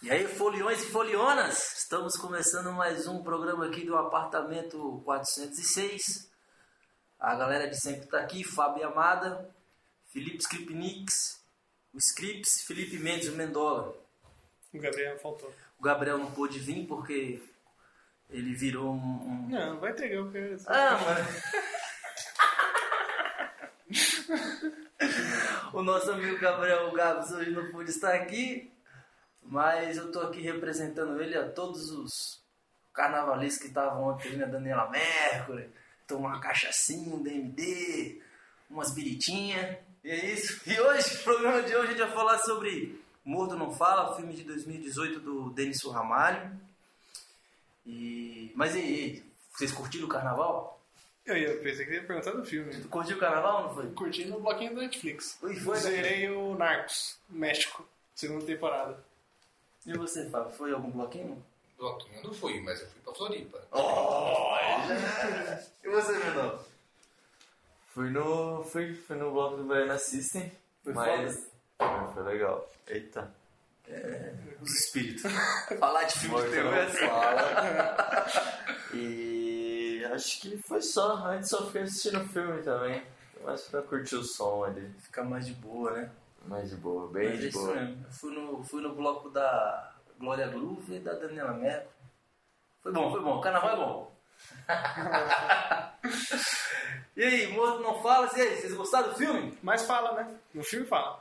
E aí, foliões e folionas, estamos começando mais um programa aqui do apartamento 406. A galera de sempre está aqui, Fábio Amada, Felipe Skripnix, o Scripps, Felipe Mendes, o Mendola. O Gabriel faltou. O Gabriel não pôde vir porque ele virou um... um... Não, vai entregar o cara. Ah, mano... o nosso amigo Gabriel Gabs hoje não pôde estar aqui, mas eu tô aqui representando ele a todos os carnavalistas que estavam ontem, né? Daniela Mercury, tomou uma cachaçinha, um DMD, umas biritinhas, e é isso. E hoje, o programa de hoje a gente vai falar sobre Morto Não Fala, filme de 2018 do Denis Ramalho. E... Mas e aí, vocês curtiram o carnaval? Eu ia, pensei que ia perguntar do filme. Tu curtiu o carnaval ou não foi? Curti no bloquinho da Netflix. Ui, foi, né? Zerei o Narcos, México, segunda temporada. E você, Fábio, foi algum bloquinho? Bloquinho eu não fui, mas eu fui pra Floripa. E você, Menor? Fui no, fui, fui no bloco do Baiana System, Foi mas foi, foi legal. Eita. Os espíritos. Falar de filme de terror é assim. fala. E acho que foi só. Antes só fui assistindo o filme também. Mas pra curtir o som ali. Fica mais de boa, né? Mais de boa, bem Mas é de isso boa. mesmo. Eu fui no, fui no bloco da Glória Groove e da Daniela Mercury. Foi bom, foi bom. O carnaval é bom. e aí, Morto Não Fala? E aí, vocês gostaram do filme? Mas fala, né? No filme fala.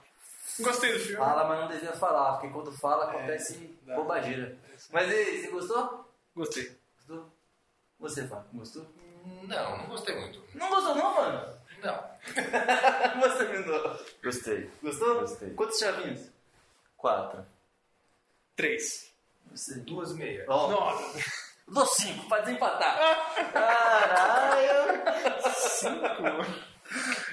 Gostei do filme. Fala, mas não devia falar, porque quando fala acontece dá. bobageira. Mas e aí, você gostou? Gostei. Gostou? Você, Fábio, gostou? Não, não gostei muito. Não gostou não, mano? Não. você, Menor? Gostei. Gostou? Gostei. Quantos chavinhos? Quatro. Três. Você. Duas meias. Ó, Nossa. dou cinco pra desempatar. Caralho! Cinco.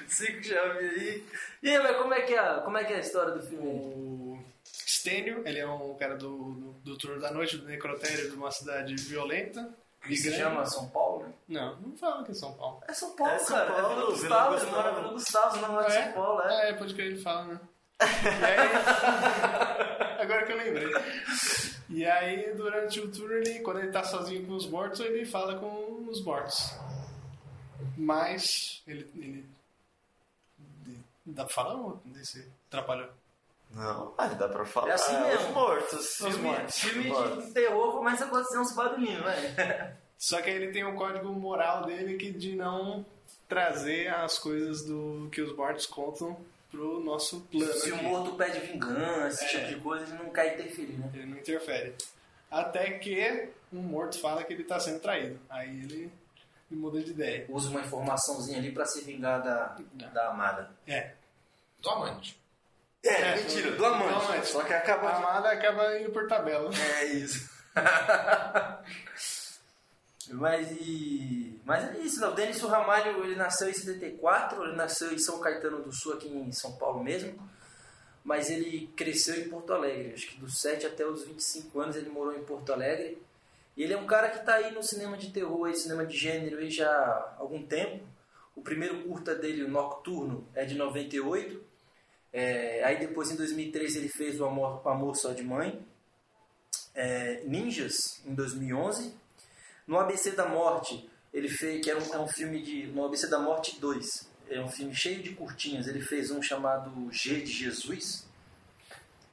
cinco chavinhos aí. E aí, mas como é que é, como é, que é a história do filme aí? O Stênio, ele é um cara do, do, do turno da noite, do necrotério de uma cidade violenta. Que se chama São Paulo? né? Não, não fala que é São Paulo. É São Paulo, É São cara. Paulo, é Vila Vila Gustavo, ele Gustavo. mora na Vila Gustavo, não é de São Paulo, é. É, pode crer, ele fala, né? E aí... Agora que eu lembrei. E aí, durante o tour, ele, quando ele tá sozinho com os mortos, ele fala com os mortos. Mas, ele... ele... Dá pra falar ou desse atrapalhou? Não, mas dá pra falar. É assim mesmo. Os mortos. Filme, mortos. filme Os mortos. de terror começa a acontecer uns barulhinhos, né? Só que aí ele tem um código moral dele que de não trazer as coisas do que os mortos contam pro nosso plano. Se o aqui. morto pede vingança, esse tipo de coisa, ele não quer interferir, né? Ele não interfere. Até que um morto fala que ele tá sendo traído. Aí ele, ele muda de ideia. Usa uma informaçãozinha ali pra se vingar da, da amada. É. Do amante. É, É, mentira, do- do amante. do amante. Só que A acaba de... amada acaba indo por tabela. É isso. Mas e. Mas é isso, não. O Denis Ramalho, ele nasceu em 74, ele nasceu em São Caetano do Sul, aqui em São Paulo mesmo. Mas ele cresceu em Porto Alegre. Acho que dos 7 até os 25 anos ele morou em Porto Alegre. E ele é um cara que está aí no cinema de terror, aí, cinema de gênero, aí já há algum tempo. O primeiro curta dele, o Nocturno, é de 98. É, aí depois, em 2003, ele fez o Amor, o Amor Só de Mãe. É, Ninjas, em 2011. No ABC da Morte, ele fez, que era um, é um filme de. No ABC da Morte 2, é um filme cheio de curtinhas. Ele fez um chamado G de Jesus,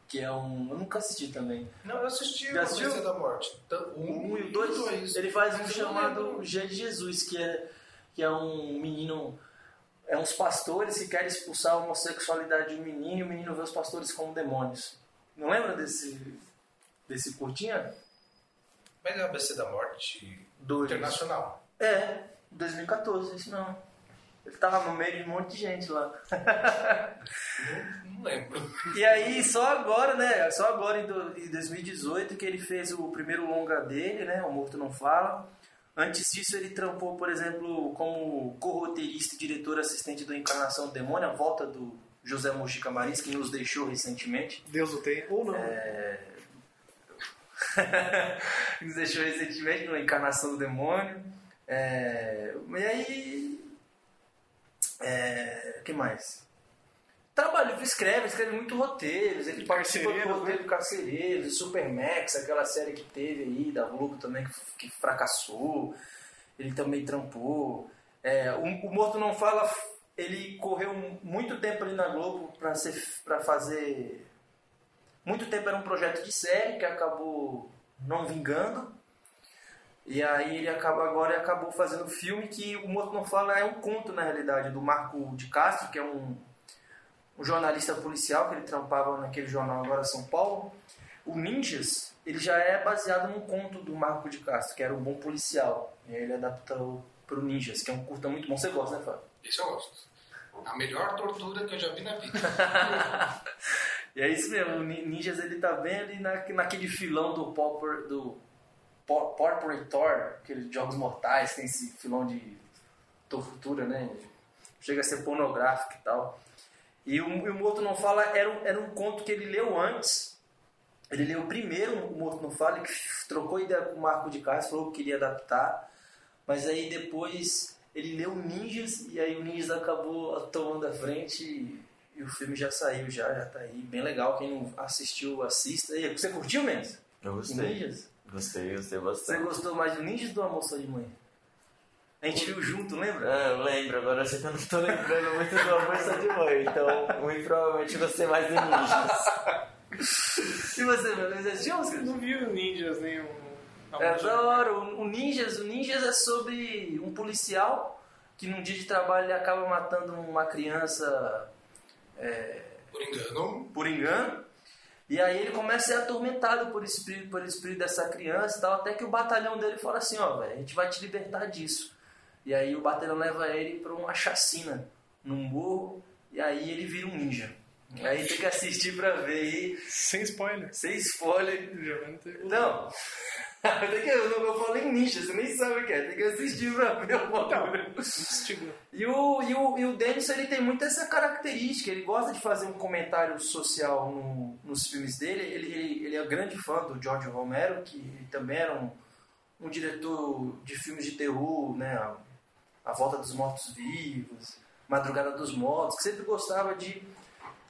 que é um. Eu nunca assisti também. Não, eu assisti Já o assistiu? Profecia da Morte. O 1 e o 2, ele faz um chamado. G de Jesus, que é, que é um menino. É uns pastores que querem expulsar a homossexualidade de um menino e o menino vê os pastores como demônios. Não lembra desse, desse curtinha? Mas é o ABC da Morte Dois. internacional. É, 2014, isso não. Ele tava no meio de um monte de gente lá. Não, não lembro. E aí, só agora, né? Só agora em, do- em 2018 que ele fez o primeiro longa dele, né? O Morto Não Fala. Antes disso, ele trampou, por exemplo, como co-roteirista e diretor assistente do Encarnação do Demônio, a volta do José Mojica Marins, que nos deixou recentemente. Deus o tem ou não. nos deixou recentemente no Encarnação do Demônio. É, e aí. É, o que mais? Trabalha, ele escreve, escreve muito roteiros, ele participa do roteiro do Carcereiros, Supermax, aquela série que teve aí da Globo também, que, que fracassou, ele também trampou. É, o, o Morto Não Fala, ele correu muito tempo ali na Globo pra, ser, pra fazer... Muito tempo era um projeto de série que acabou não vingando, e aí ele acaba agora acabou fazendo filme que o Morto Não Fala é um conto na realidade do Marco de Castro, que é um, um jornalista policial que ele trampava naquele jornal agora São Paulo. O Ninjas, ele já é baseado num conto do Marco de Castro, que era um bom policial. E aí ele adaptou pro Ninjas, que é um curta muito bom. Você gosta, né, Fábio? Isso eu gosto. A melhor tortura que eu já vi na vida. E é isso mesmo, o Ni- Ninjas ele tá bem ali na, naquele filão do Popper, do Po- Porpor Thor, aqueles jogos mortais, tem esse filão de tortura, né? Chega a ser pornográfico e tal. E o, e o Morto Não Fala era um, era um conto que ele leu antes. Ele leu primeiro o Morto Não Fala, que trocou ideia com o Marco de Castro, falou que queria adaptar. Mas aí depois ele leu Ninjas, e aí o Ninjas acabou tomando a frente e, e o filme já saiu, já, já tá aí. Bem legal, quem não assistiu, assista. E, você curtiu mesmo? Eu O gostei. Ninjas? Gostei, gostei Você bastante. gostou mais do Ninjas ou do Almoço de Mãe? A gente viu junto, lembra? É, eu lembro, agora eu não tô lembrando muito do Almoço de Mãe, então muito provavelmente gostei mais do Ninjas. E você, meu Deus, assistiu? Você Não vi o Ninjas nenhum. É da hora. O, o Ninjas, o Ninjas é sobre um policial que num dia de trabalho ele acaba matando uma criança Por engano, por engano. E aí ele começa a ser atormentado por espírito, por espírito dessa criança e tal, até que o batalhão dele fala assim, ó, velho, a gente vai te libertar disso. E aí o batalhão leva ele pra uma chacina num morro, e aí ele vira um ninja. Aí tem que assistir pra ver aí, Sem spoiler. sem spoiler. Não. Tem que, eu, não- falei ninja, você nem sabe o que é. Tem que assistir pra ver o bagulho. Estigma. E o, e, o, e o Denison, ele tem muito essa característica. Ele gosta de fazer um comentário social no- nos filmes dele. Ele, ele, ele é grande fã do George Romero, que também era um, um diretor de filmes de terror, né? A, Volta dos Mortos-Vivos, Madrugada dos Mortos, que sempre gostava de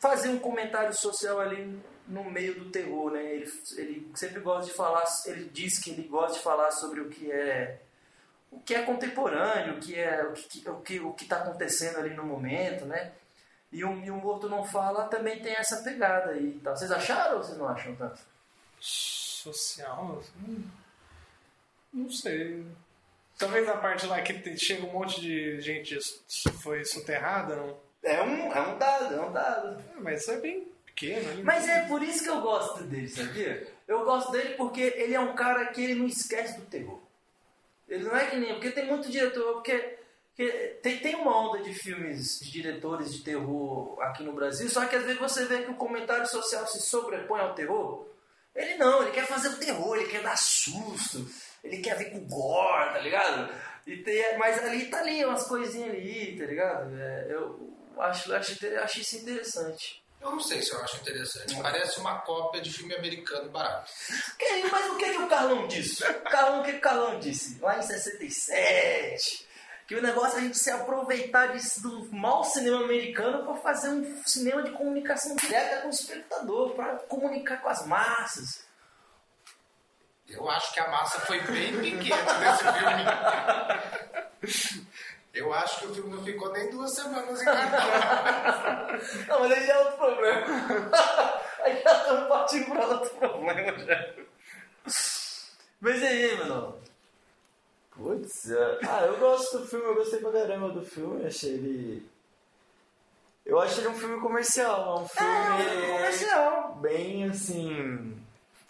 fazer um comentário social ali no meio do terror, né? Ele, ele sempre gosta de falar, ele diz que ele gosta de falar sobre o que é o que é contemporâneo, o que é o que o que o que está acontecendo ali no momento, né? E o, e o Morto Não Fala também tem essa pegada aí. tal. Vocês acharam ou vocês não acham tanto? Social? Hum, Não sei. Talvez a parte lá que chega um monte de gente foi soterrada, não? É um, é um dado, é um dado. Ah, Mas isso é bem pequeno. ali. Mas é por isso que eu gosto dele, sabia? Eu gosto dele porque ele é um cara que ele não esquece do terror. Ele não é que nem. Porque tem muito diretor. Porque, porque tem, tem uma onda de filmes de diretores de terror aqui no Brasil, só que às vezes você vê que o comentário social se sobrepõe ao terror. Ele não, ele quer fazer o terror, ele quer dar susto, ele quer ver com gore, tá ligado? E tem, mas ali tá ali umas coisinhas ali, tá ligado? É, eu acho, acho, acho isso interessante. eu não sei se eu acho interessante. Parece uma cópia de filme americano barato. Que- mas o que, que o Carlão disse? O, Carlão, o que, que o Carlão disse? Lá em 67. Que o negócio é a gente se aproveitar disso, do mau cinema americano para fazer um cinema de comunicação direta com o espectador, para comunicar com as massas. Eu acho que a massa foi bem pequena nesse filme. Eu acho que o filme não ficou nem duas semanas em cartaz. Não, mas aí já é outro problema. aí já estamos partindo para outro problema já. Mas e aí, mano? Putz, é- ah, eu gosto do filme, eu gostei pra caramba do filme, achei ele. Eu acho ele um filme comercial, é um filme comercial. bem assim.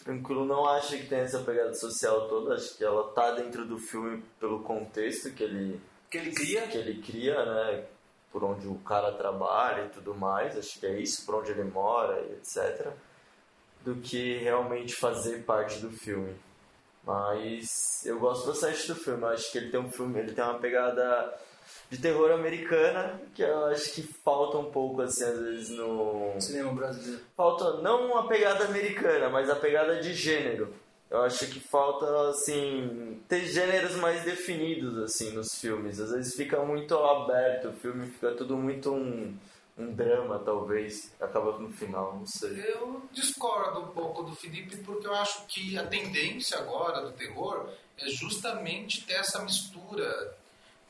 Tranquilo, não acho que tem essa pegada social toda, acho que ela tá dentro do filme pelo contexto que ele, Que ele cria. que ele cria, né? Por onde o cara trabalha e tudo mais, acho que é isso, por onde ele mora e etc. Do que realmente fazer parte do filme. Mas eu gosto bastante do filme. Acho que ele tem um filme, ele tem uma pegada de terror americana que eu acho que falta um pouco assim às vezes no Cinema brasileiro. falta não a pegada americana, mas a pegada de gênero. Eu acho que falta assim ter gêneros mais definidos assim nos filmes. Às vezes fica muito aberto, o filme fica tudo muito um um drama, talvez, acaba no final, não sei. Eu discordo um pouco do Felipe porque eu acho que a tendência agora do terror é justamente ter essa mistura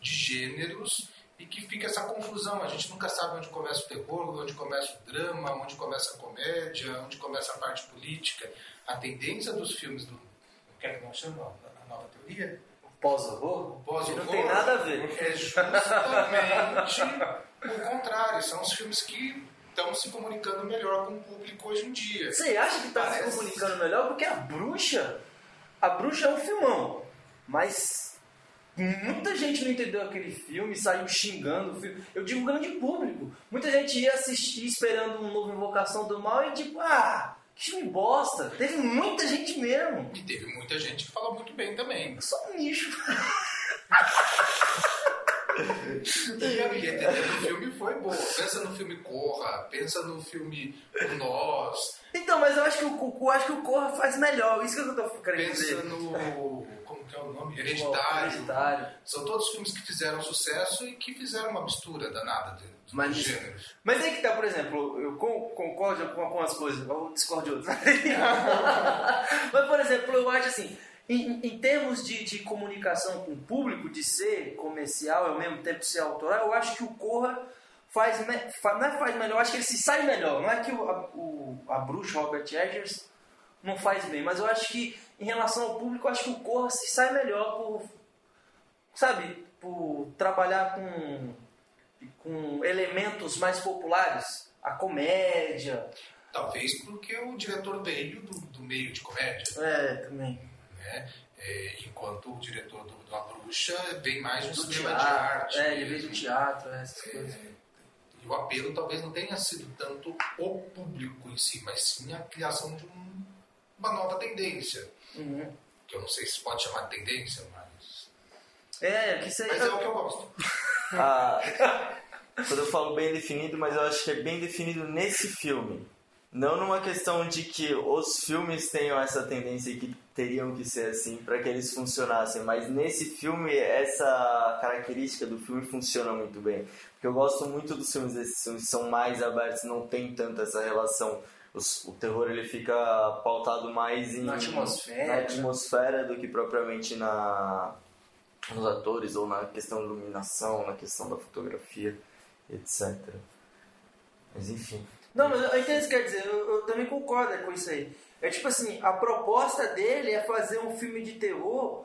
de gêneros e que fica essa confusão. A gente nunca sabe onde começa o terror, onde começa o drama, onde começa a comédia, onde começa a parte política. A tendência dos filmes do. O que é que nós chamamos? A nova teoria? Pós-horror? Pós-horror Não tem nada a ver. É justamente o contrário. São os filmes que estão se comunicando melhor com o público hoje em dia. Você acha que tá se comunicando melhor? Porque a bruxa. A bruxa é um filmão. Mas muita gente não entendeu aquele filme, saiu xingando o filme. Eu digo grande público. Muita gente ia assistir esperando um novo Invocação do Mal e tipo, ah, que filme bosta. Teve muita gente mesmo. E teve muita gente que falou muito bem também. Só um nicho. E a bilheteria do filme foi boa. Pensa no filme Corra, pensa no filme Nós, Então, mas eu acho que o, eu acho que o Corra faz melhor. Isso que eu tô querendo pensa dizer. no. Que é o nome? Hereditário. Hereditário. São todos filmes que fizeram sucesso e que fizeram uma mistura danada de, dos Mas- gêneros. Mas aí que tá, por exemplo, eu con- concordo com algumas coisas, eu discordo de outras. Mas, por exemplo, eu acho assim, em, em termos de, de comunicação com o público, de ser comercial e ao mesmo tempo ser autoral, eu acho que o Corra faz, me- fa- não é faz melhor, eu acho que ele se sai melhor. Não é que o, a, o- a bruxa Robert Eggers não faz bem, mas eu acho que em relação ao público, acho que o Corra se sai melhor por, sabe, por trabalhar com com elementos mais populares, a comédia. Talvez porque o diretor veio do, do meio de comédia, É, também. né? É, enquanto o diretor do, da Bruxa vem mais do, Do cinema de teatro. arte. É, ele veio do teatro, essas coisas. E o apelo talvez não tenha sido tanto o público em si, mas sim a criação de um- uma nova tendência. Uhum. Que eu não sei se pode chamar de tendência, mas. É, que Mas é o que eu gosto. Ah, quando eu falo bem definido, mas eu acho que é bem definido nesse filme. Não numa questão de que os filmes tenham essa tendência e que teriam que ser assim para que eles funcionassem, mas nesse filme essa característica do filme funciona muito bem. Porque eu gosto muito dos filmes desses filmes que são mais abertos, não tem tanto essa relação. Os- o terror ele fica pautado mais em Na atmosfera, na né? atmosfera do que propriamente na nos atores ou na questão da iluminação, na questão da fotografia, etc. Mas enfim. Não, mas eu entendo o que quer dizer, eu, eu também concordo com isso aí. É tipo assim, a proposta dele é fazer um filme de terror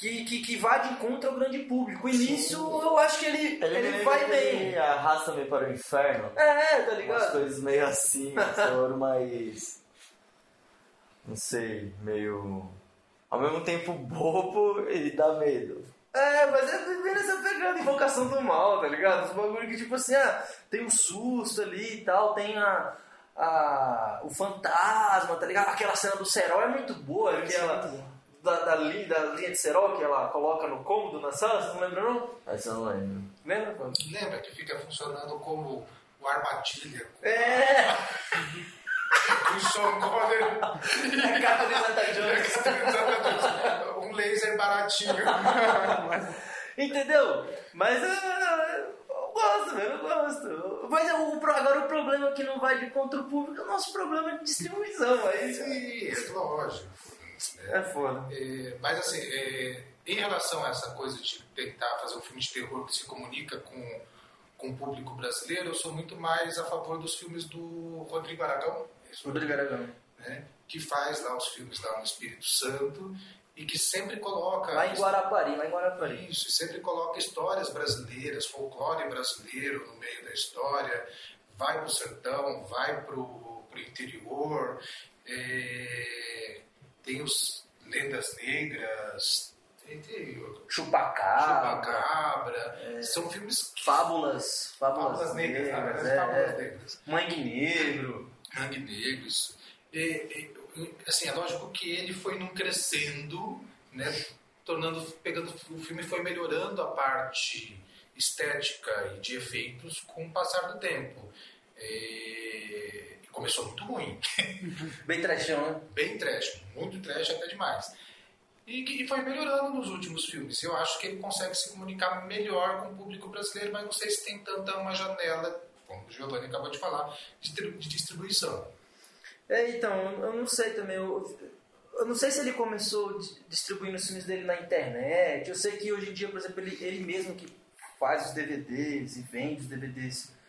que, que, que vá de encontro ao grande público. E nisso eu acho que ele, ele, meio vai bem. ele arrasta-me para o inferno. É, tá ligado? coisas meio assim, um mais. Não sei, meio. Ao mesmo tempo bobo e dá medo. É, mas é vivendo essa pegada, invocação do mal, tá ligado? Os bagulho que, tipo assim, ah, tem um susto ali e tal, tem a, a, o fantasma, tá ligado? Aquela cena do cerol é muito boa, aquela da, da, li- da linha de cerol que ela coloca no cômodo na sala, você não lembra não? Essa eu não lembro. Lembra? pô? Lembra que fica funcionando como o armadilha É, o Sean Connery a do Indiana Jones. um laser baratinho. Entendeu? Mas é, eu gosto, eu gosto. Mas é o, agora o problema que não vai de contra o público é o nosso problema de distribuição. Aí Sim, é lógico. É foda. É, mas assim, é, em relação a essa coisa de tentar fazer um filme de terror que se comunica com, com o público brasileiro, eu sou muito mais a favor dos filmes do Rodrigo Aragão, Rodrigo Aragão. né, que faz lá os filmes lá no Espírito Santo e que sempre coloca Lá em Guarapari, lá em Guarapari. isso, sempre coloca histórias brasileiras, folclore brasileiro no meio da história, vai pro sertão, vai pro, pro interior, é, tem os lendas negras, tem, tem Chupacabra, Chupacabra, são filmes Fábulas, Fábulas, Fábulas negras, na Negras, verdade, é, Fábulas é. negras. Mangue Negro. Mangue Negros. E, e, assim, é lógico que ele foi num crescendo, né, tornando, pegando o filme foi melhorando a parte estética e de efeitos com o passar do tempo. E, começou muito ruim, Bem trechão, né? bem trash, muito trash até demais. E e foi melhorando nos últimos filmes. Eu acho que ele consegue se comunicar melhor com o público brasileiro, mas não sei se tem tanta uma janela como o Giovanni acabou de falar, de, de distribuição. É, então, eu não sei também. Eu, eu não sei se ele começou distribuindo os filmes dele na internet. Eu sei que hoje em dia, por exemplo, ele, ele mesmo que faz os DVDs e vende os DVDs.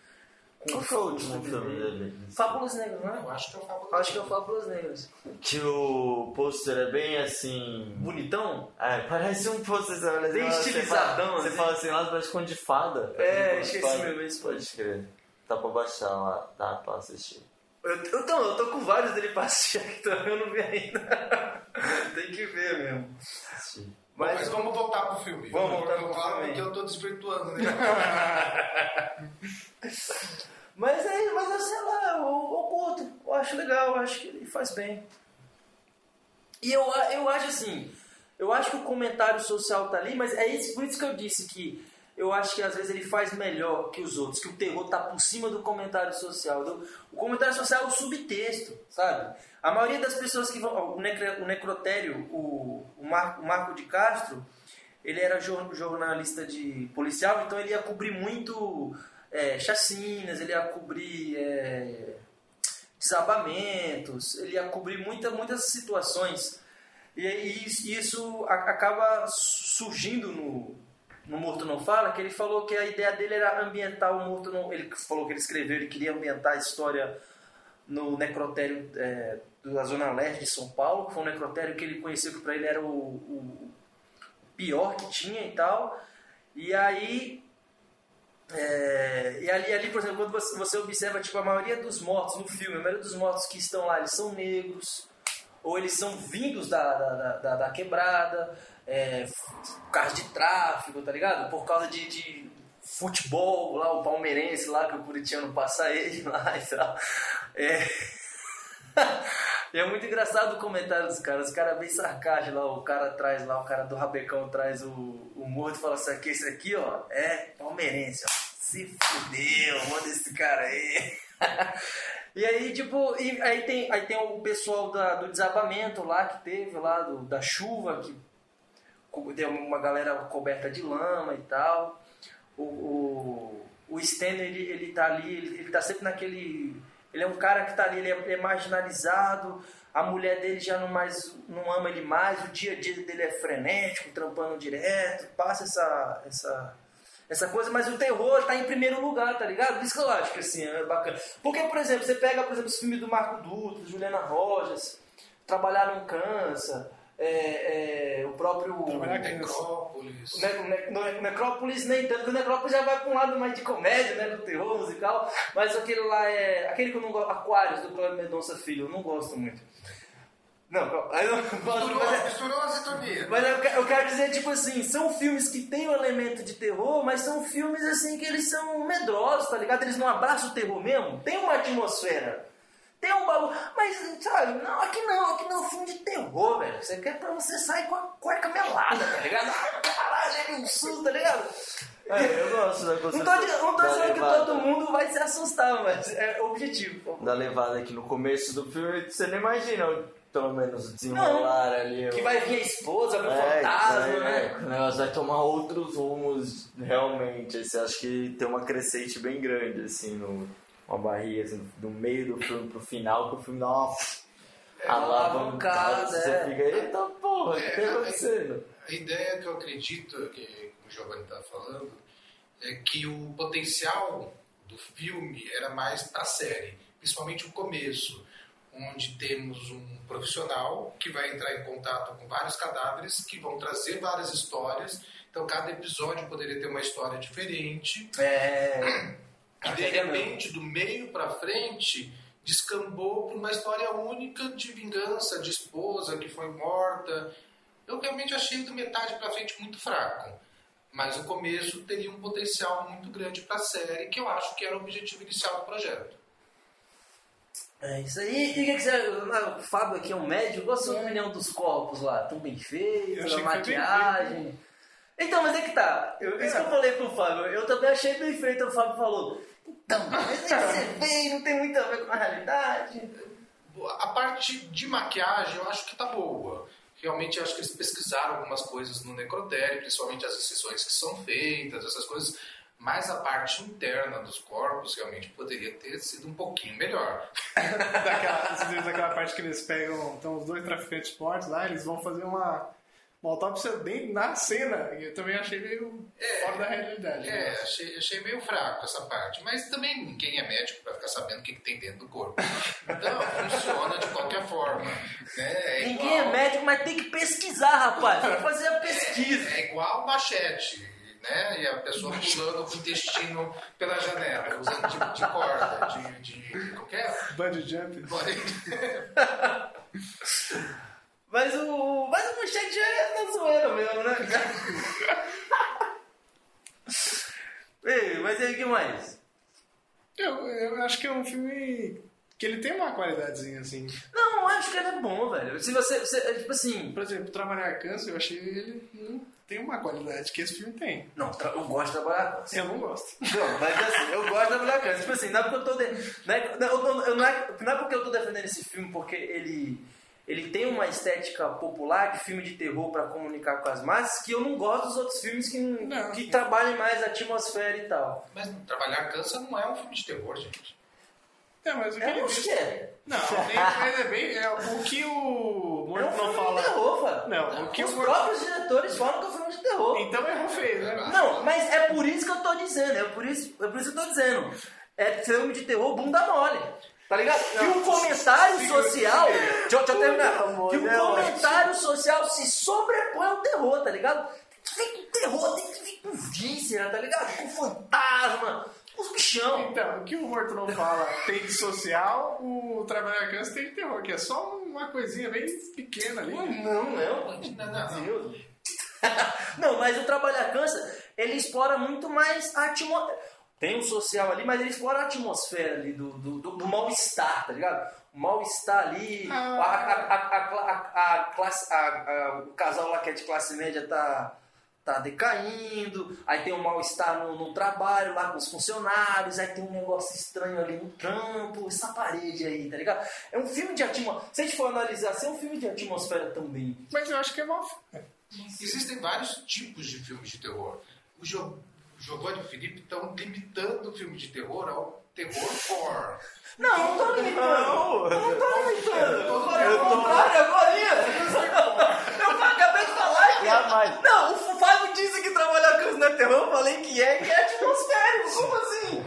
Qual foi o último filme dele? Fábulas Negras, não é? Eu acho que é o Fábulas Acho que é o Fábulas Negras. Que o pôster é bem assim. Bonitão? É, parece um pôster. olha, Bem você estilizadão, fala- Você assim. fala assim, lá parece com de fada. É, esqueci mesmo esse Pode crer. Tá pra baixar lá, tá pra assistir. Eu, eu, então, eu tô com vários dele pra assistir aqui também, eu não vi ainda. Tem que ver mesmo. assistir. Mas, Mas, vamos voltar pro filme. Vamos voltar pro filme. porque eu tô desvirtuando, né? mas é, mas eu sei lá, eu, eu curto, eu acho legal, eu acho que ele faz bem. E eu, eu acho assim, eu acho que o comentário social tá ali, mas é isso, por isso que eu disse que eu acho que às vezes ele faz melhor que os outros, que o terror tá por cima do comentário social. Do- O comentário social é o subtexto, sabe? A maioria das pessoas que vão. O, necre, o necrotério, o, o, Mar, o Marco de Castro, ele era jor- jornalista de policial, então ele ia cobrir muito é, chacinas, ele ia cobrir é, desabamentos, ele ia cobrir muita, muitas situações. E, e isso, acaba surgindo no, no Morto Não Fala, que ele falou que a ideia dele era ambientar o Morto Não... Ele falou que ele escreveu, ele queria ambientar a história no necrotério é, da Zona Leste de São Paulo, que foi um necrotério que ele conheceu que para ele era o, o pior que tinha e tal. E aí é, e ali, ali, por exemplo, quando você, você observa, tipo, a maioria dos mortos no filme, a maioria dos mortos que estão lá, eles são negros, ou eles são vindos da, da, da- da, da quebrada, é, por causa de tráfico, tá ligado? Por causa de, de futebol, lá, o palmeirense lá, que o Curitiano passa ele lá e tal. É... E é muito engraçado o comentário dos caras. Os caras bem sarcásticos lá. O cara traz lá, o cara do Rabecão traz o, o morto e fala assim: aqui, esse aqui, ó, é palmeirense, ó. Se fudeu, manda esse cara aí. e aí, tipo, e aí, tem, aí tem o pessoal da, do desabamento lá que teve, lá do, da chuva, que deu uma galera coberta de lama e tal. O, o, o Stanley, ele, ele tá ali, ele, ele tá sempre naquele. Ele é um cara que tá ali, ele é, ele é marginalizado, a mulher dele já não, mais, não ama ele mais, o dia a dia dele é frenético, trampando direto, passa essa, essa, essa coisa, mas o terror tá em primeiro lugar, tá ligado? Isso que eu acho que assim, é bacana. Porque, por exemplo, você pega, por exemplo, os filmes do Marco Dutra, Juliana Rojas, Trabalhar não cansa, é, é, o próprio. Necrópolis. O Ne- o Ne- no- o Necrópolis nem tanto, porque o Necrópolis já vai para um lado mais de comédia, né, do terror musical, mas aquele lá é. Aquele que eu não gosto, Aquários, do Cláudio Mendonça Filho, eu não gosto muito. Não, aí eu não gosto, Misturou, mas, é- misturou a sintonia. mas eu, eu quero dizer, tipo assim, são filmes que têm um elemento de terror, mas são filmes assim que eles são medrosos, tá ligado? Eles não abraçam o terror mesmo, tem uma atmosfera. Tem um bagulho, mas sabe, não, aqui não, aqui não é um filme de terror, velho. Você quer pra você sair com a cueca melada, tá ligado? Ah, caralho, levei um susto, tá ligado? É, eu gosto da Não tô, não tô dizendo que todo mundo vai se assustar, mas é objetivo. pô. Da levada que no começo do filme você não imagina, pelo menos, desenrolar ali. Que vai vir a esposa, ver o É, fantasma, é, né? O negócio vai tomar outros rumos, realmente. Você acha que tem uma crescente bem grande, assim, no, uma barriga, assim, do meio do filme pro final, que o filme dá uma alavancada, Você é. fica, eita porra, o que tá É, acontecendo? A ideia que eu acredito que o Giovanni está falando é que o potencial do filme era mais a série, principalmente o começo, onde temos um profissional que vai entrar em contato com vários cadáveres que vão trazer várias histórias. Então, cada episódio poderia ter uma história diferente. É. E de repente, do meio para frente, descambou para uma história única de vingança de esposa que foi morta. Eu realmente achei do metade para frente muito fraco. Mas o começo teria um potencial muito grande para a série, que eu acho que era o objetivo inicial do projeto. É isso aí. E o que, que você. ah, O Fábio aqui é um médico. Qual a sua opinião dos corpos lá? Tão bem feitos, a maquiagem. Então, mas é que tá. Eu, isso que eu falei pro Fábio. Eu também achei bem feito. O Fábio falou. Então, mas é que você vê, não tem muito a ver com a realidade. A parte de maquiagem eu acho que tá boa. Realmente eu acho que eles pesquisaram algumas coisas no necrotério, principalmente as exceções que são feitas, essas coisas. mas a parte interna dos corpos realmente poderia ter sido um pouquinho melhor. daquela, daquela parte que eles pegam, então os dois traficantes fortes lá, eles vão fazer uma, uma autópsia bem na cena. E eu também achei meio fora da realidade. É, né? achei, achei meio fraco essa parte. Mas também ninguém é médico para ficar sabendo o que, que tem dentro do corpo. Então, funciona de qualquer forma. né? É Ninguém é igual- médico, mas tem que pesquisar, rapaz. Tem que fazer a pesquisa. É igual machete, né? E a pessoa pulando o intestino pela janela, usando tipo de corda, de. de qualquer. Bungee jump. Mas o. Mas o manchete é na zoeira mesmo, né? Ei, mas e aí, o que mais? Eu, eu acho que é um filme que ele tem uma qualidadezinha, assim. Não, eu acho que ele é bom, velho. Se você. você tipo assim. Por exemplo, Trabalhar Câncer, eu achei ele não tem uma qualidade que esse filme tem. Não, eu gosto de trabalhar com Eu não gosto. Não, mas assim, eu gosto de trabalhar essa. Tipo assim, não é porque eu tô. De... Não, é, não, eu- não é- não é porque eu tô defendendo esse filme porque ele. Ele tem uma estética popular de filme de terror pra comunicar com as massas que eu não gosto dos outros filmes que, Não. que trabalhem mais a atmosfera e tal. Mas Trabalhar Cansa não é um filme de terror, gente. É, mas o que ele acho diz... que é. Não, nem- mas é bem... É, o que o É um Morto filme não fala... de terror, velho. Não, o que Os o Morto... próprios diretores falam que é um filme de terror. Então errou feio, né? Não, mas é por isso que eu tô dizendo, é por isso, é por isso que eu tô dizendo. É filme de terror bunda mole. Tá ligado? Que o comentário social. Deixa, eu- deixa eu terminar. amor, Que o é comentário social se sobrepõe ao terror, tá ligado? Tem que vir com terror, tem que vir com víscera, tá ligado? Com fantasma, com os bichão. Então, o que o Morto não fala tem de social, o Trabalhar Câncer tem de terror, que é só uma coisinha bem pequena ali. Não, não, não. Não, não, não. Deus. Não, mas o Trabalhar Cansa, ele explora muito mais a atmosfera. Tem o social ali, mas ele explora a atmosfera ali do, do, do- do mal-estar, tá ligado? O mal-estar ali, Ah. a, a, a, a, a, a classe, a, a- o casal lá que é de classe média tá, tá decaindo, aí tem um mal-estar no, no trabalho lá com os funcionários, aí tem um negócio estranho ali no campo, essa parede aí, tá ligado? É um filme de atmosfera. Se a gente for analisar, assim, é um filme de atmosfera também. Mas eu acho que é mal. Existem vários tipos de filmes de terror. O Jo- o Giovanni e o Felipe estão limitando o filme de terror ao terror gore. Não, não tô limitando. Não, Não tô limitando. Eu falei Eu tô- contrário agora. Eu acabei de falar que... Jamais. Não, o Fábio disse que trabalhar com não é terror. Eu falei que é, que é atmosférico. Como assim?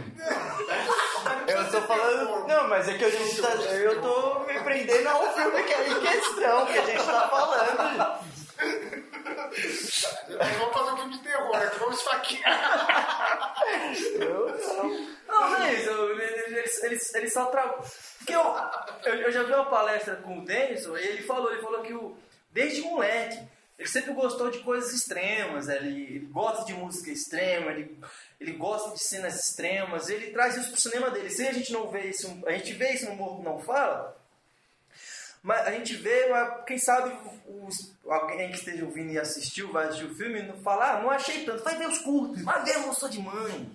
Eu tô falando. Não, mas é que a gente tá. Eu tô me prendendo ao filme que é em questão, que a gente tá falando. Vamos fazer um filme de esfaquear. Eu não. Não, é isso. Eles, eles, eles só. Porque eu, eu, eu já vi uma palestra com o Denison e ele falou, ele falou que o, desde moleque, ele sempre gostou de coisas extremas, né? ele, ele gosta de música extrema, ele, ele gosta de cenas extremas, ele traz isso pro cinema dele. Se a gente não vê isso, a gente vê isso no Morro Não Fala, mas a gente vê, mas quem sabe os- alguém que esteja ouvindo e assistiu, vai assistir o filme, não fala, ah, não achei tanto, vai ver os curtos, vai ver Moça de Mãe,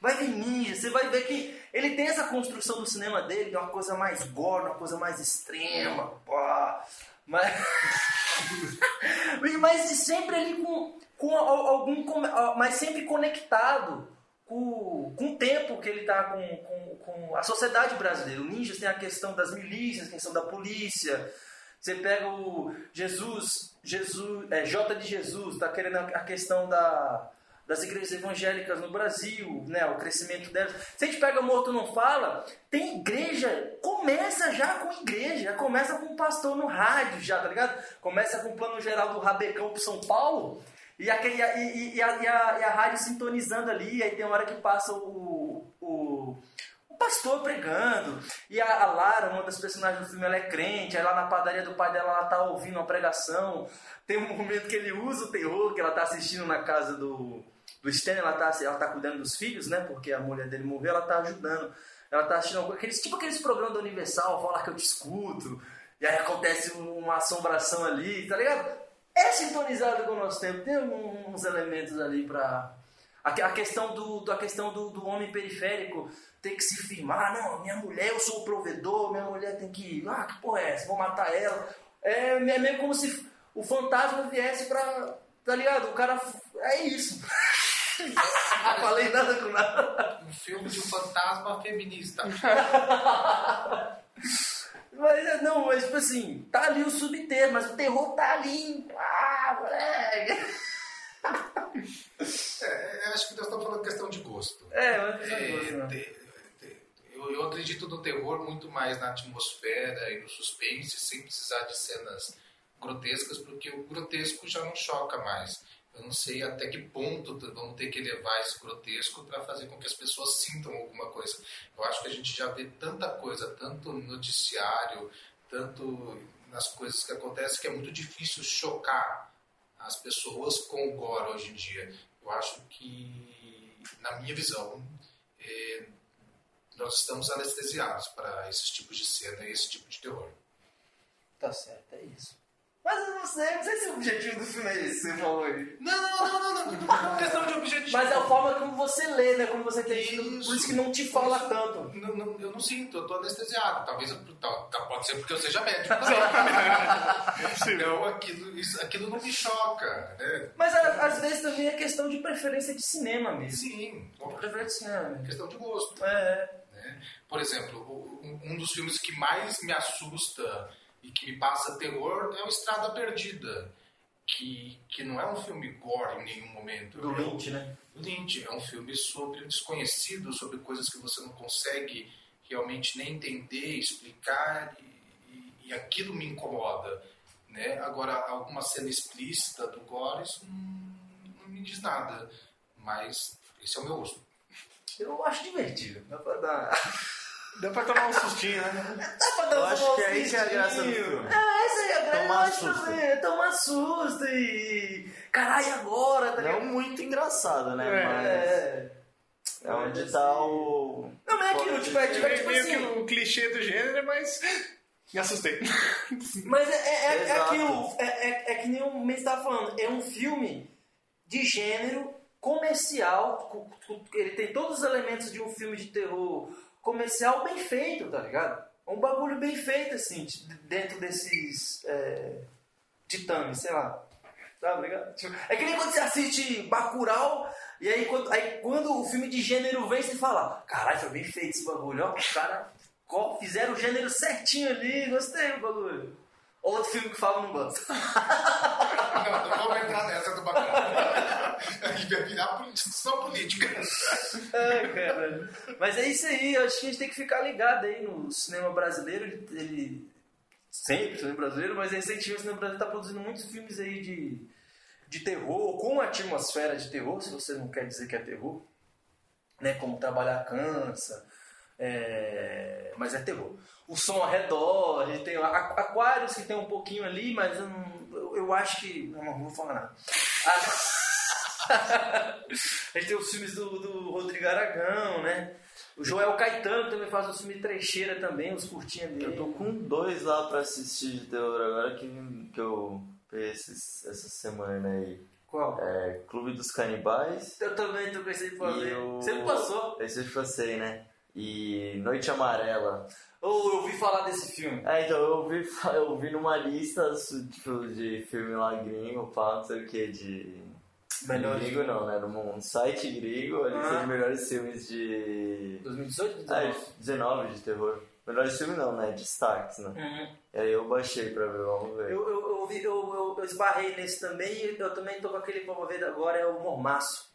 vai ver Ninja, você vai ver que ele tem essa construção do cinema dele, de uma coisa mais gore, uma coisa mais extrema, pá, mas... mas sempre ali com, com al- algum, mas sempre conectado com, o tempo que ele está com, com, com a sociedade brasileira. O Ninjas tem a questão das milícias, a questão da polícia. Você pega o Jesus, Jesus é, J de Jesus, está querendo a questão da, das igrejas evangélicas no Brasil, né, o crescimento delas. Se a gente pega Morto Não Fala, tem igreja, começa já com igreja, começa com pastor no rádio já, tá ligado? Começa com o plano geral do Rabecão pro São Paulo, e, aquele, e, e- a, e, a, e a rádio sintonizando ali, aí tem uma hora que passa o, o, o pastor pregando, e a, a Lara, uma das personagens do filme, ela é crente, aí lá na padaria do pai dela, ela tá ouvindo uma pregação, tem um momento que ele usa o terror, que ela tá assistindo na casa do, do Stan, ela tá, ela tá cuidando dos filhos, né, porque a mulher dele morreu, ela tá ajudando, ela tá assistindo aqueles, tipo aqueles programas da Universal, fala que eu te escuto, e aí acontece uma assombração ali, tá ligado? É sintonizado com o nosso tempo, tem uns elementos ali pra. A, que- a questão, do, do- a questão do, do homem periférico ter que se firmar, não, minha mulher, eu sou o provedor, minha mulher tem que. Ah, que porra é essa? Vou matar ela. É, é meio como se o fantasma viesse pra. Tá ligado? O cara. É isso. Falei nada com nada. Um filme de um fantasma feminista. Mas é, não, mas tipo assim, tá ali o subterrâneo, mas o terror tá ali. Ah, moleque. É, eu acho que nós estamos falando questão de gosto. É, mas É, é, né? eu, eu acredito no terror muito mais na atmosfera e no suspense, sem precisar de cenas grotescas, porque o grotesco já não choca mais. Eu não sei até que ponto vamos ter que elevar esse grotesco para fazer com que as pessoas sintam alguma coisa. Eu acho que a gente já vê tanta coisa, tanto no noticiário, tanto nas coisas que acontecem, que é muito difícil chocar as pessoas com o gore hoje em dia. Eu acho que, na minha visão, eh, nós estamos anestesiados para esses tipos de cena e esse tipo de terror. Tá certo, é isso. Mas eu não sei, não sei se o objetivo do filme é esse, você falou aí. Não, não, não, não, não, não, é questão de objetivo. Mas é a forma como você lê, né? Como você tem Isso. Por isso que não te fala tanto. Não, não, eu não sinto, eu tô anestesiado. Talvez, eu- tá- tá- pode ser porque eu seja médico também. então, aquilo, isso, aquilo não me choca, né? Mas a- às vezes também é questão de preferência de cinema mesmo. Sim, Preferência de cinema é mesmo. questão de gosto. É. né? Por exemplo, um um dos filmes que mais me assusta e que me passa terror é o Estrada Perdida, que, que não é um filme gore em nenhum momento. Do É Lynch, né? Lynch é um filme sobre o desconhecido, sobre coisas que você não consegue realmente nem entender, explicar, e, e- e aquilo me incomoda. Né? Agora, alguma cena explícita do gore, isso não, não me diz nada. Mas esse é o meu uso. Eu acho divertido. Dá pra dar. Dá pra tomar um sustinho, né? Dá pra dar um acho que é aí que é a graça do filme. É, essa aí é a graça. Tomar eu acho susto. também. É tomar susto e. Caralho, agora, tá Não ligado? muito engraçado, né? É. Mas É. onde tá o. Não, mas é aquilo, tipo, é, tipo, é É tipo meio assim. que o clichê do gênero, mas me assustei. Mas é, é, é- é Exato. aquilo, é, é, é que nem o Mendes estava falando, é um filme de gênero comercial, cu- cu- ele tem todos os elementos de um filme de terror comercial bem feito, tá ligado? É um bagulho bem feito, assim, de- dentro desses é, sei lá. Tá ligado? Tipo, É que nem quando você assiste Bacurau, e aí quando, aí quando o filme de gênero vem, você fala, caralho, foi bem feito esse bagulho, ó, os caras fizeram o gênero certinho ali, gostei do bagulho. Outro filme que fala não gosta. Não, não vamos entrar nessa do bacana. Gente vai virar discussão política. Ai, caralho. Mas é isso aí, eu acho que a gente tem que ficar ligado aí no cinema brasileiro. Ele, sempre cinema brasileiro, mas recentemente o cinema brasileiro está produzindo muitos filmes aí de, de terror, com atmosfera de terror, se você não quer dizer que é terror, né? Como Trabalhar Cansa, é, mas é terror. O som ao redor, a gente tem Aquários que tem um pouquinho ali, mas eu, não- eu, acho que. Não, não vou falar nada. A- a gente tem os filmes do, do Rodrigo Aragão, né? O Joel Caetano também faz um filme trecheira também, os curtinhos dele. Eu tô com dois lá pra assistir de terror agora que, que eu peguei esses- essa semana aí. Qual? É Clube dos Canibais. Eu também tô com esse aí pra E ver. o- Você me passou. Esse eu passei, né? E Noite Amarela. Ou eu ouvi falar desse filme. Ah, então eu vi, eu vi numa lista tipo, de filme lá gringo, pá, não sei o que, de. Melhores Gringo não, né? Num um site gringo, a lista Ah. de melhores filmes de. 2018? Ah, 2019? 19 de terror. Melhores filmes não, né? Destaques, né? Uhum. E aí eu baixei pra ver, vamos ver. Eu, eu, eu, eu, eu, esbarrei nesse também e eu também tô com aquele pra ver agora, é o Mormaço.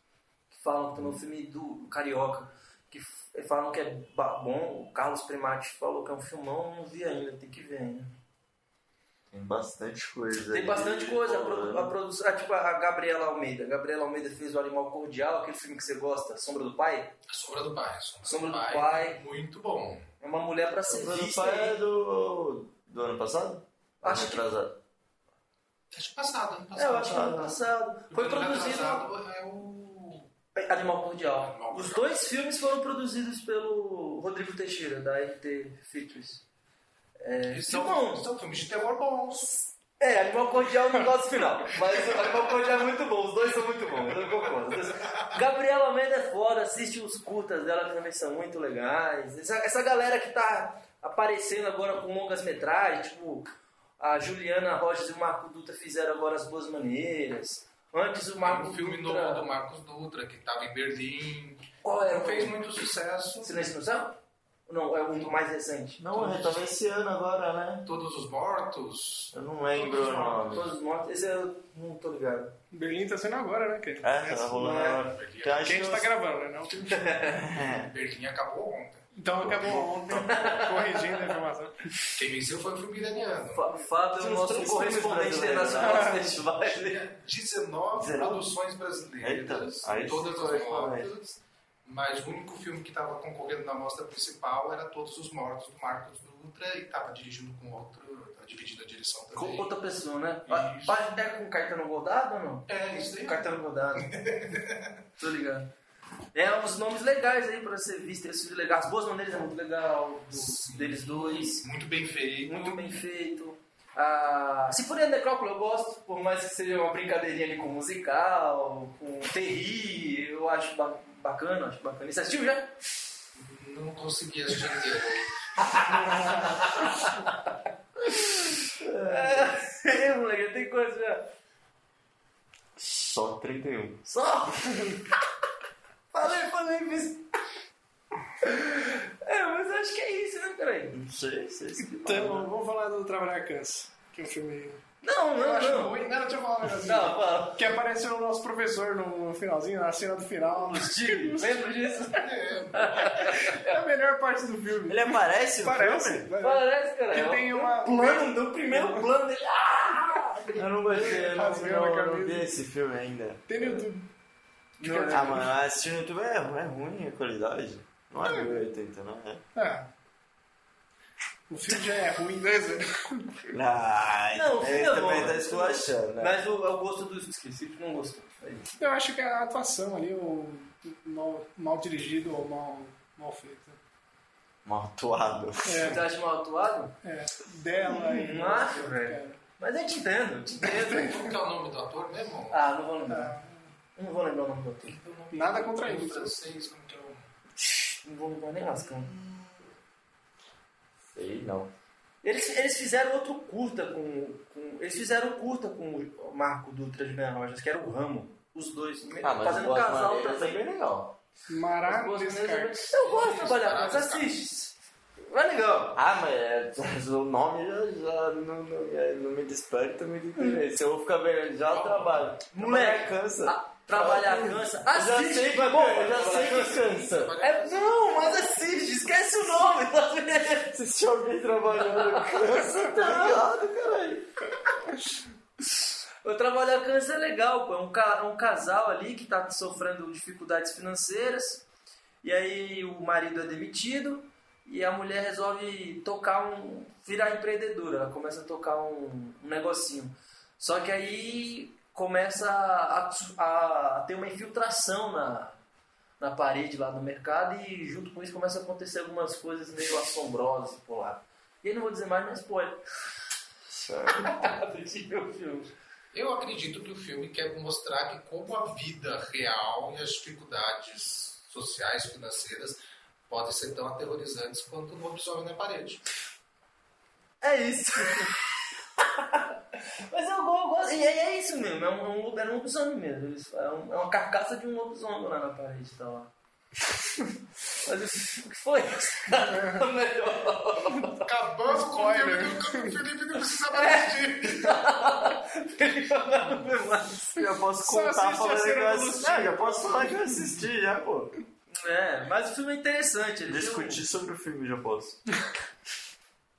Que falam que também é um filme do Carioca. Que falam que é bom. O Carlos Primati falou que é um filmão, eu não vi ainda, tem que ver ainda. Tem bastante coisa Tem aí. bastante coisa. A, rolando. a produção. tipo a Gabriela Almeida. A Gabriela Almeida fez o Animal Cordial, aquele filme que você gosta, Sombra do Pai. A Sombra do Pai. Sombra do Pai. Muito bom. É uma mulher pra ser O Bruno vista. Pai é do, do ano passado? Acho que-. Acho passado, ano passado. É, eu acho que ano passado. Foi produzido. É o... Animal Cordial. Animal Os Cordial. dois filmes foram produzidos pelo Rodrigo Teixeira, da RT Features. Eles são, bom. são filmes de terror bons. É, Animal Cordial não gosto do final, mas o Animal Cordial é muito bom, os dois são muito bons, eu concordo. Gabriela Almeida é foda, assiste os curtas dela que também são muito legais. Essa, essa galera que tá aparecendo agora com longas metragens, tipo a Juliana Rojas e o Marco Dutra fizeram agora As Boas Maneiras. Antes o Marco um filme Dutra- novo do Marcos Dutra, que estava em Berlim. É? Não fez muito sucesso. Silêncio no Céu? Não, é um mais recente. Não, é, tava esse ano agora, né? Todos os Mortos. Eu não lembro o nome. Todos mortos. Esse eu não tô ligado. Berlim tá sendo agora, né? Que É, tá rolando é. agora. Berlim, Que a gente tá os- gravando, né? Não. Berlim acabou ontem. Então acabou ontem, corrigindo a informação. Quem venceu foi o filme iraniano. Fábio é o nosso correspondente internacional dos brasileiros, festivais. Tinha 19 19? produções brasileiras, Eita, aí todas as mortas, mas o único filme que estava concorrendo na mostra principal era Todos os Mortos, do Marcos Dutra, e estava dirigindo com outro, estava dividindo a direção Com também. outra pessoa, né? Pa- Isso. pa- É com Caetano Godado ou não? É, isso aí. Com Caetano Godado. Tô ligado. É uns nomes legais aí pra ser visto. Esse filme legal. As boas maneiras é muito legal. do- deles dois. Muito bem feito. Muito bem feito. Ah, Sinfonia da Necrópole eu gosto, por mais que seja uma brincadeirinha ali com musical, com terri, eu acho ba- bacana, acho bacana. E Você assistiu já? Não consegui assistir inteiro. É, moleque, tem coisa já. Só 31. Só! falei, falei, fiz. É, mas acho que é isso, né, peraí? Não sei, sei se Então, vamos falar do Trabalhar Cansa, que é um filme. Não, Eu não, acho não. ruim. Não, deixa eu falar um negócio. Não, fala. Que apareceu o nosso professor no finalzinho, na cena do final. Tigre, lembra disso? É a melhor parte do filme. Ele aparece no Parece. filme? parece. Parece, cara. Que tem uma- plano, no primeiro plano dele. Ah! Eu não gostei, eu não, não, não vi esse filme ainda. Tem no YouTube. Não, Ah, mano, assistir no YouTube é, é ruim a qualidade. Não é 1080, não é? Ah. O filme já é ruim, né, Zé? Ah, Não, o filme é também bom, tá né? esculachando, né? Mas o, é o gosto do específico não gostou. É. Eu acho que a atuação ali, o mal, mal dirigido ou mal, mal feito. Mal atuado. Você É, acha mal atuado? é. Dela e. Não acho, velho. Mas eu te entendo, eu te entendo. Como que é o nome do ator mesmo? Ah, não vou lembrar. Ah, Não vou lembrar o nome do ator. Nada contra ele. francês, como que é o... Não vou lembrar nem lascando. Sei não. Eles, eles fizeram outro curta com, com. Eles fizeram um curta com o Marco Dutra de Ben Rojas, que era o Ramo. Os dois. Ah, mas fazendo Boas casal é também. bem legal. Maneiras é. Eu gosto de trabalhar, mas assiste. Vai legal. Ah, mas é, o nome já, já não, não, é, não me desperta muito interesse. Eu vou ficar vendo, já trabalho. Moleque, Trabalhar cansa. Trabalhar cansa. Eu já Assiste, sei bom. eu já sei que cansa. É, Se tinha alguém trabalhando cansa, tá ligado, caralho. O trabalhar cansa é legal, pô. É um, ca- é um casal ali que tá sofrendo dificuldades financeiras. E aí o marido é demitido e a mulher resolve tocar um. virar empreendedora. Ela começa a tocar um, um negocinho. Só que aí começa a, a- a ter uma infiltração na, na parede lá do mercado e junto com isso começa a acontecer algumas coisas meio assombrosas por lá. E aí não vou dizer mais, mas spoiler. Assisti o filme. Eu acredito que o filme quer mostrar que como a vida real e as dificuldades sociais, financeiras, podem ser tão aterrorizantes quanto o lobisomem na parede. É isso. Mas eu go- gosto. E é, é isso mesmo. É um, um, é um lobisomem mesmo. Eles- É, um- é uma carcaça de um lobisomem lá na parede. Tá lá. Mas o que foi? Melhor. Acabamos com o Spoiler. filme que o Felipe não precisa mais assistir. Já posso Só contar assiste a falando que eu assisti. Não, já posso falar que eu assisti, já, pô. É, mas o filme é interessante. Discutir sobre o filme, já posso.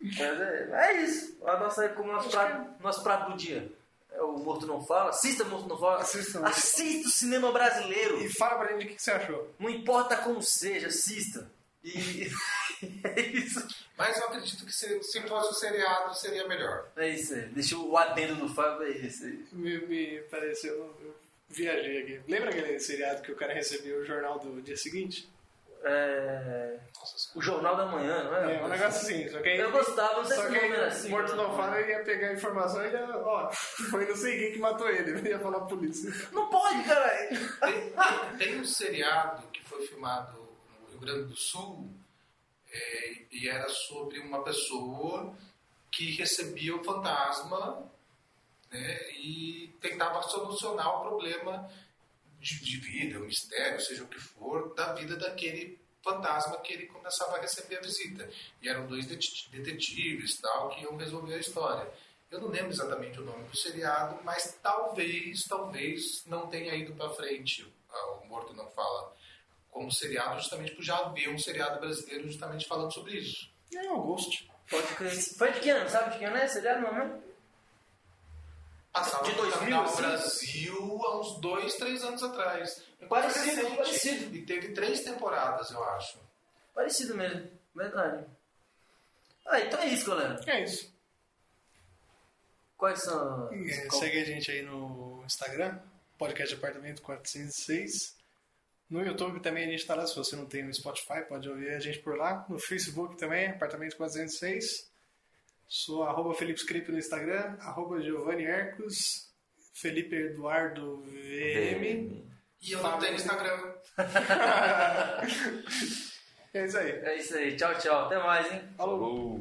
Um- Mas é, é isso. A nossa, como nosso prato, nosso prato do dia. É o Morto Não Fala. Assista Morto Não Fala. Assistam. Assista o cinema brasileiro. E fala pra gente o que você achou. Não importa como seja, assista. E é isso. Mas eu acredito que se, se fosse o seriado, seria melhor. É isso aí. Deixa o adendo do Fábio, é isso aí. Me, me pareceu. Eu viajei aqui. Lembra aquele seriado que o cara recebeu o jornal do dia seguinte? É... O Jornal da Manhã, não é? É, um negócio assim. Só que aí, Eu gostava, não sei Só se o que nome era assim. morto né? não fala, ele ia pegar a informação e ia, ó, foi não sei quem que matou ele, ele ia falar pra polícia. Não pode, caralho! Tem, tem- tem um seriado que foi filmado no Rio Grande do Sul é, e era sobre uma pessoa que recebia o fantasma, né, e tentava solucionar o problema de, de vida, o mistério, seja o que for, da vida daquele fantasma que ele começava a receber a visita. E eram dois det- detetives tal que iam resolver a história. Eu não lembro exatamente o nome do seriado, mas talvez, talvez não tenha ido para frente. ah, O Morto Não Fala como seriado, justamente por já haver um seriado brasileiro justamente falando sobre isso. É o Ghost. Pode crer. Foi de que ano? Sabe de que ano é? Seriado não, né? Passava De no 2000, Canal assim? Brasil há uns dois, três anos atrás. Parecido, Recente. parecido. E teve três temporadas, eu acho. Parecido mesmo. Verdade. Ah, então é isso, galera. É isso. Quais são... É, qual- segue a gente aí no Instagram, podcast Apartamento 406. No YouTube também a gente está lá. Se você não tem no Spotify, pode ouvir a gente por lá. No Facebook também, Apartamento 406. Sou arroba Felipe Script no Instagram, arroba Giovanni Ercos, Felipe Eduardo VM. E eu não tenho Instagram. É isso aí. É isso aí. Tchau, tchau. Até mais, hein? Falou. Falou.